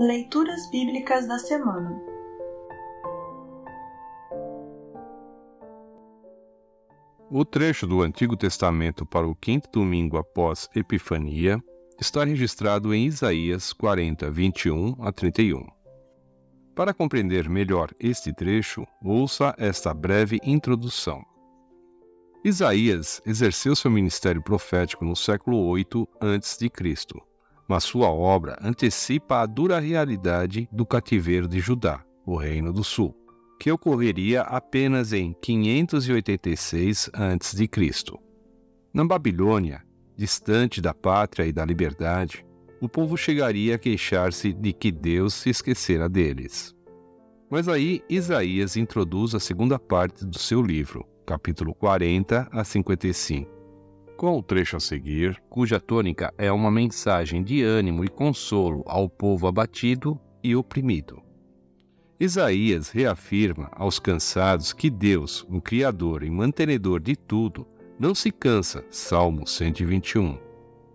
Leituras Bíblicas da Semana O trecho do Antigo Testamento para o quinto domingo após Epifania está registrado em Isaías 40, 21 a 31. Para compreender melhor este trecho, ouça esta breve introdução. Isaías exerceu seu ministério profético no século 8 a.C., mas sua obra antecipa a dura realidade do cativeiro de Judá, o Reino do Sul, que ocorreria apenas em 586 a.C. Na Babilônia, distante da pátria e da liberdade, o povo chegaria a queixar-se de que Deus se esquecera deles. Mas aí Isaías introduz a segunda parte do seu livro, capítulo 40 a 55. Com o trecho a seguir, cuja tônica é uma mensagem de ânimo e consolo ao povo abatido e oprimido. Isaías reafirma aos cansados que Deus, o Criador e mantenedor de tudo, não se cansa, Salmo 121,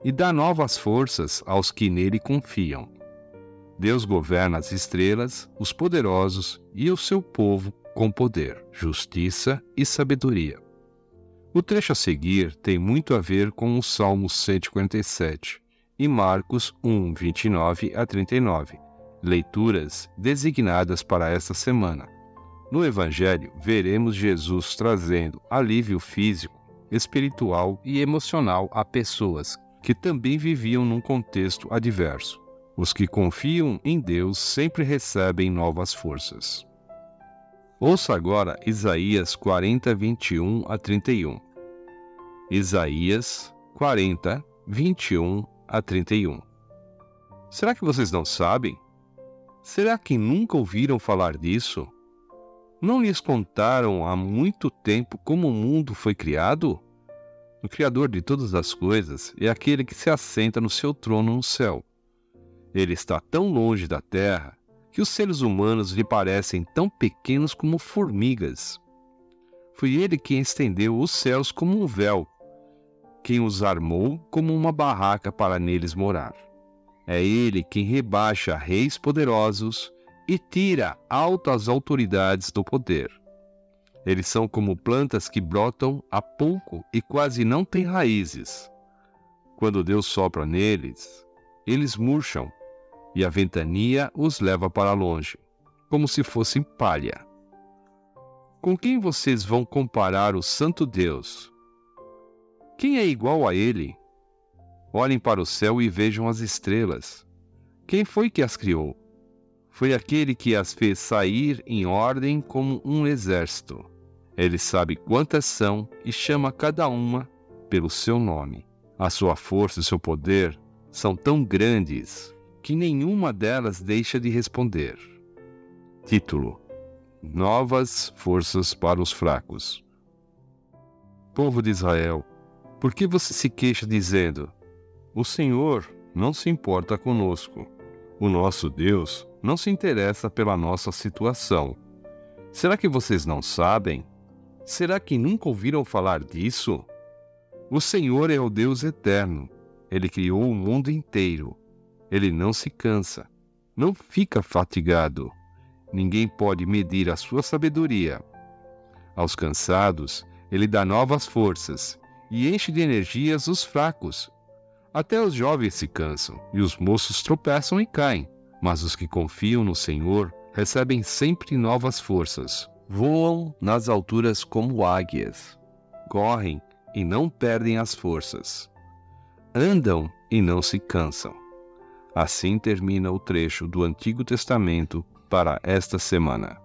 e dá novas forças aos que nele confiam. Deus governa as estrelas, os poderosos e o seu povo com poder, justiça e sabedoria. O trecho a seguir tem muito a ver com o Salmo 147 e Marcos 1, 29 a 39, leituras designadas para esta semana. No Evangelho, veremos Jesus trazendo alívio físico, espiritual e emocional a pessoas que também viviam num contexto adverso. Os que confiam em Deus sempre recebem novas forças. Ouça agora Isaías 40, 21 a 31. Isaías 40, 21 a 31. Será que vocês não sabem? Será que nunca ouviram falar disso? Não lhes contaram há muito tempo como o mundo foi criado? O Criador de todas as coisas é aquele que se assenta no seu trono no céu. Ele está tão longe da terra que os seres humanos lhe parecem tão pequenos como formigas. Foi ele quem estendeu os céus como um véu, quem os armou como uma barraca para neles morar. É ele quem rebaixa reis poderosos e tira altas autoridades do poder. Eles são como plantas que brotam há pouco e quase não têm raízes. Quando Deus sopra neles, eles murcham e a ventania os leva para longe, como se fossem palha. Com quem vocês vão comparar o Santo Deus? Quem é igual a ele? Olhem para o céu e vejam as estrelas. Quem foi que as criou? Foi aquele que as fez sair em ordem como um exército. Ele sabe quantas são e chama cada uma pelo seu nome. A sua força e seu poder são tão grandes que nenhuma delas deixa de responder. Título: Novas forças para os fracos. Povo de Israel, por que você se queixa dizendo: O Senhor não se importa conosco? O nosso Deus não se interessa pela nossa situação. Será que vocês não sabem? Será que nunca ouviram falar disso? O Senhor é o Deus eterno. Ele criou o mundo inteiro ele não se cansa, não fica fatigado. Ninguém pode medir a sua sabedoria. Aos cansados, ele dá novas forças e enche de energias os fracos. Até os jovens se cansam e os moços tropeçam e caem, mas os que confiam no Senhor recebem sempre novas forças. Voam nas alturas como águias, correm e não perdem as forças, andam e não se cansam. Assim termina o trecho do Antigo Testamento para esta semana.